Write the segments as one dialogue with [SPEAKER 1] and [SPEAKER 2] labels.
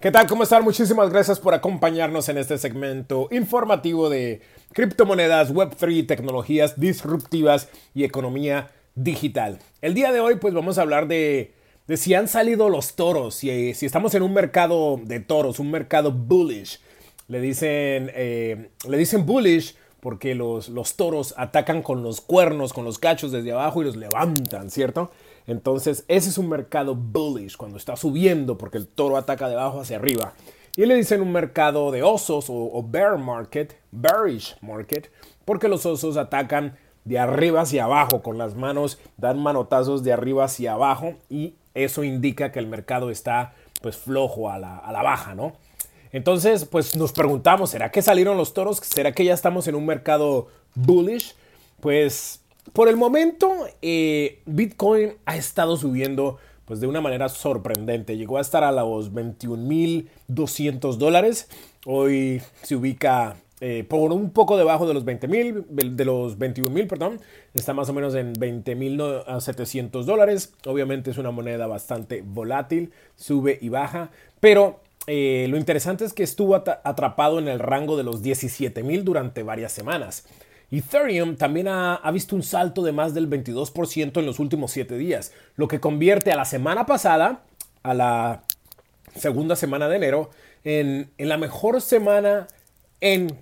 [SPEAKER 1] ¿Qué tal? ¿Cómo están? Muchísimas gracias por acompañarnos en este segmento informativo de criptomonedas, Web3, tecnologías disruptivas y economía digital. El día de hoy pues vamos a hablar de, si han salido los toros, si, si, estamos en un mercado de toros, un mercado bullish. Le dicen, eh, le dicen bullish porque los, los toros atacan con los cuernos, con los cachos desde abajo y los levantan, ¿cierto? Entonces, ese es un mercado bullish, cuando está subiendo, porque el toro ataca de abajo hacia arriba. Y le dicen un mercado de osos o, bear market, bearish market, porque los osos atacan de arriba hacia abajo, con las manos, dan manotazos de arriba hacia abajo y eso indica que el mercado está pues flojo a la, a la baja, ¿no? Entonces, pues nos preguntamos, ¿será que salieron los toros? ¿Será que ya estamos en un mercado bullish? Pues por el momento, eh, Bitcoin ha estado subiendo pues de una manera sorprendente. Llegó a estar a los 21.200 dólares. Hoy se ubica eh, por un poco debajo de los 20.000, de los 21.000, perdón. Está más o menos en 20.700 dólares. Obviamente es una moneda bastante volátil, sube y baja. Pero eh, lo interesante es que estuvo atrapado en el rango de los 17.000 durante varias semanas. Ethereum también ha, visto un salto de más del 22% en los últimos 7 días, lo que convierte a la semana pasada, a la segunda semana de enero, en, la mejor semana en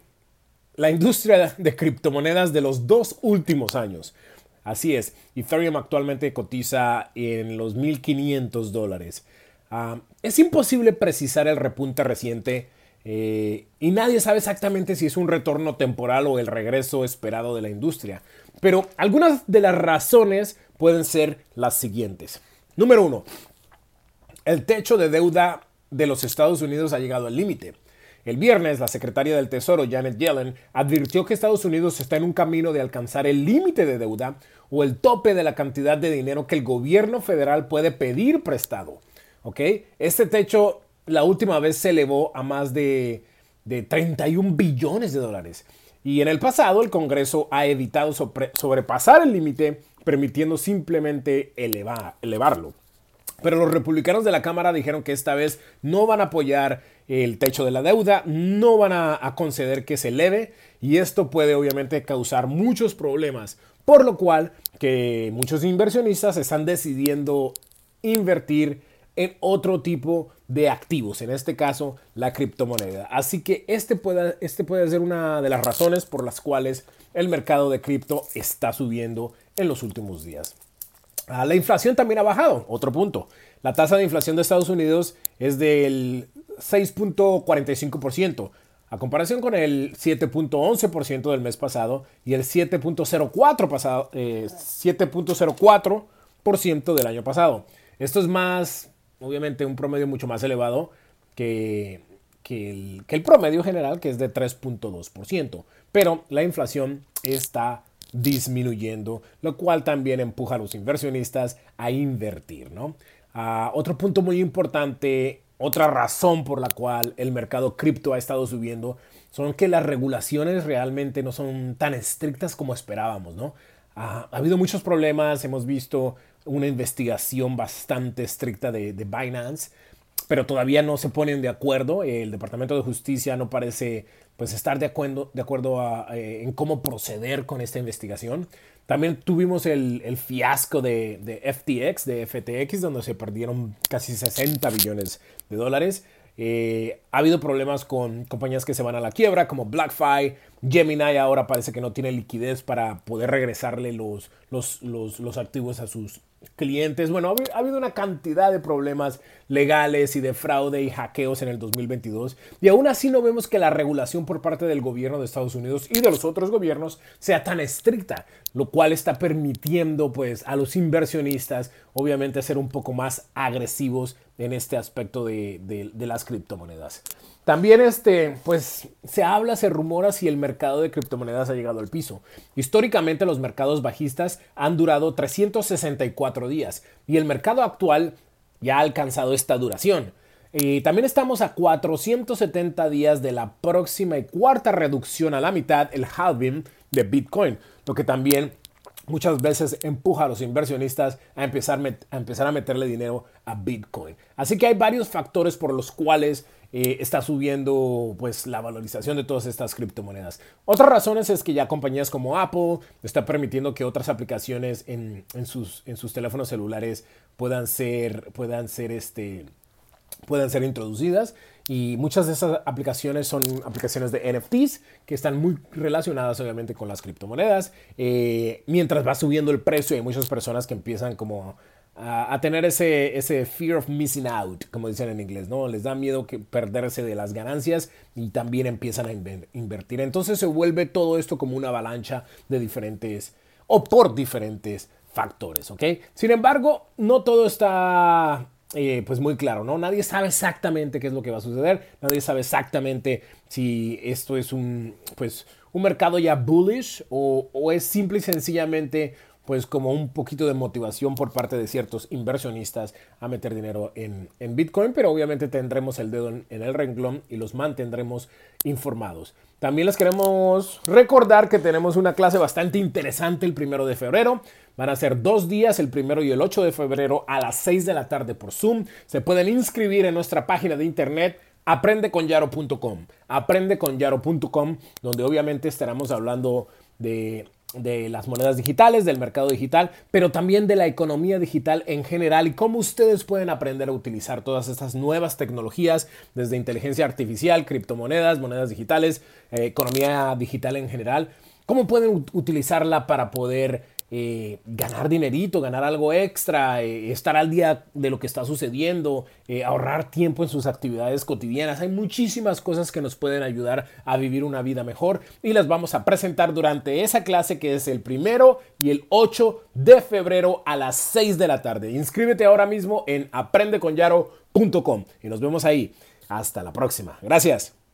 [SPEAKER 1] la industria de criptomonedas de los dos últimos años. Así es, Ethereum actualmente cotiza en los 1.500 dólares. Ah, es imposible precisar el repunte reciente eh, y nadie sabe exactamente si es un retorno temporal o el regreso esperado de la industria. Pero algunas de las razones pueden ser las siguientes. Número uno, el techo de deuda de los Estados Unidos ha llegado al límite. El viernes, la secretaria del Tesoro, Janet Yellen, advirtió que Estados Unidos está en un camino de alcanzar el límite de deuda o el tope de la cantidad de dinero que el gobierno federal puede pedir prestado. Este techo la última vez se elevó a más de, 31 billones de dólares. Y en el pasado el Congreso ha evitado sobrepasar el límite, permitiendo simplemente elevarlo. Pero los republicanos de la Cámara dijeron que esta vez no van a apoyar el techo de la deuda, no van a, conceder que se eleve y esto puede obviamente causar muchos problemas, por lo cual que muchos inversionistas están decidiendo invertir en otro tipo de activos, en este caso la criptomoneda. Así que este puede, este puede ser una de las razones por las cuales el mercado de cripto está subiendo en los últimos días. Ah, la inflación también ha bajado, otro punto. La tasa de inflación de Estados Unidos es del 6.45%, a comparación con el 7.11% del mes pasado y el 7.04% eh, 7.04% del año pasado. Esto es más obviamente un promedio mucho más elevado que, el, el, promedio general, que es de 3.2%. Pero la inflación está disminuyendo, lo cual también empuja a los inversionistas a invertir. ¿no? Ah, otro punto muy importante, otra razón por la cual el mercado cripto ha estado subiendo, son que las regulaciones realmente no son tan estrictas como esperábamos. ¿no? ha habido muchos problemas, hemos visto una investigación bastante estricta de, Binance, pero todavía no se ponen de acuerdo. El Departamento de Justicia no parece pues, estar de acuerdo, de acuerdo eh, en cómo proceder con esta investigación. También tuvimos el, fiasco de, de, FTX, de FTX, donde se perdieron casi 60 billones de dólares. Eh, ha habido problemas con compañías que se van a la quiebra, como BlackFi. Gemini ahora parece que no tiene liquidez para poder regresarle los, los, los activos a sus clientes. Bueno, ha habido una cantidad de problemas legales y de fraude y hackeos en el 2022 y aún así no vemos que la regulación por parte del gobierno de Estados Unidos y de los otros gobiernos sea tan estricta, lo cual está permitiendo pues a los inversionistas obviamente ser un poco más agresivos en este aspecto de, las criptomonedas. También este, pues se habla, se rumora si el mercado de criptomonedas ha llegado al piso. Históricamente los mercados bajistas han durado 364 días y el mercado actual ya ha alcanzado esta duración. Y también estamos a 470 días de la próxima y cuarta reducción a la mitad, el halving de Bitcoin, lo que también muchas veces empuja a los inversionistas a empezar, a empezar a meterle dinero a Bitcoin. Así que hay varios factores por los cuales eh, está subiendo pues, la valorización de todas estas criptomonedas. Otras razones es que ya compañías como Apple están permitiendo que otras aplicaciones en, sus, en sus teléfonos celulares puedan ser, puedan ser este, pueden ser introducidas y muchas de esas aplicaciones son aplicaciones de NFTs que están muy relacionadas obviamente con las criptomonedas. Eh, mientras va subiendo el precio hay muchas personas que empiezan como a, tener ese, ese fear of missing out, como dicen en inglés, ¿no? Les da miedo que perderse de las ganancias y también empiezan a invertir. Entonces se vuelve todo esto como una avalancha de diferentes o por diferentes factores, ¿ok? Sin embargo, no todo está eh, pues muy claro, ¿no? Nadie sabe exactamente qué es lo que va a suceder, nadie sabe exactamente si esto es un, pues, un mercado ya bullish o, o es simple y sencillamente pues como un poquito de motivación por parte de ciertos inversionistas a meter dinero en, Bitcoin, pero obviamente tendremos el dedo en, el renglón y los mantendremos informados. También les queremos recordar que tenemos una clase bastante interesante el primero de febrero. Van a ser dos días, el primero y el 8 de febrero a las 6 de la tarde por Zoom. Se pueden inscribir en nuestra página de internet aprendeconyaro.com. Aprendeconyaro.com, donde obviamente estaremos hablando de de las monedas digitales, del mercado digital, pero también de la economía digital en general y cómo ustedes pueden aprender a utilizar todas estas nuevas tecnologías, desde inteligencia artificial, criptomonedas, monedas digitales, eh, economía digital en general, cómo pueden utilizarla para poder eh, ganar dinerito, ganar algo extra, eh, estar al día de lo que está sucediendo, eh, ahorrar tiempo en sus actividades cotidianas. Hay muchísimas cosas que nos pueden ayudar a vivir una vida mejor y las vamos a presentar durante esa clase que es el primero y el 8 de febrero a las 6 de la tarde. Inscríbete ahora mismo en aprendeconyaro.com y nos vemos ahí. Hasta la próxima. Gracias.